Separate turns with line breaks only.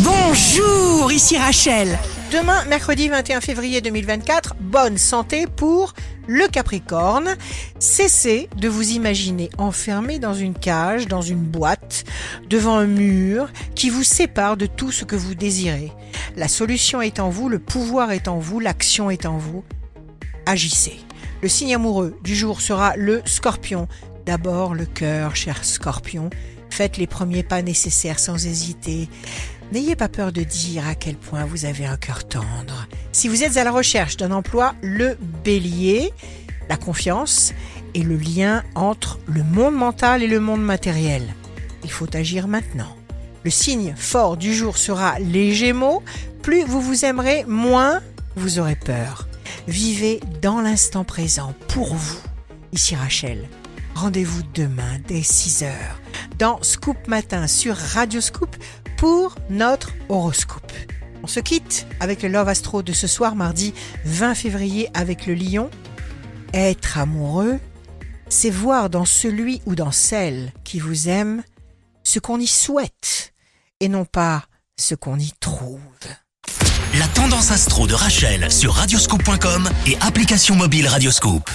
Bonjour, ici Rachel.
Demain, mercredi 21 février 2024, bonne santé pour le Capricorne. Cessez de vous imaginer enfermé dans une cage, dans une boîte, devant un mur qui vous sépare de tout ce que vous désirez. La solution est en vous, le pouvoir est en vous, l'action est en vous. Agissez. Le signe amoureux du jour sera le scorpion. D'abord le cœur, cher scorpion. Faites les premiers pas nécessaires sans hésiter. N'ayez pas peur de dire à quel point vous avez un cœur tendre. Si vous êtes à la recherche d'un emploi, le bélier, la confiance et le lien entre le monde mental et le monde matériel. Il faut agir maintenant. Le signe fort du jour sera les gémeaux. Plus vous vous aimerez, moins vous aurez peur. Vivez dans l'instant présent pour vous. Ici Rachel. Rendez-vous demain dès 6h dans Scoop Matin sur Radio Scoop pour notre horoscope. On se quitte avec le Love Astro de ce soir mardi 20 février avec le lion. Être amoureux, c'est voir dans celui ou dans celle qui vous aime ce qu'on y souhaite et non pas ce qu'on y trouve.
La tendance astro de Rachel sur radioscoop.com et application mobile Radioscoop.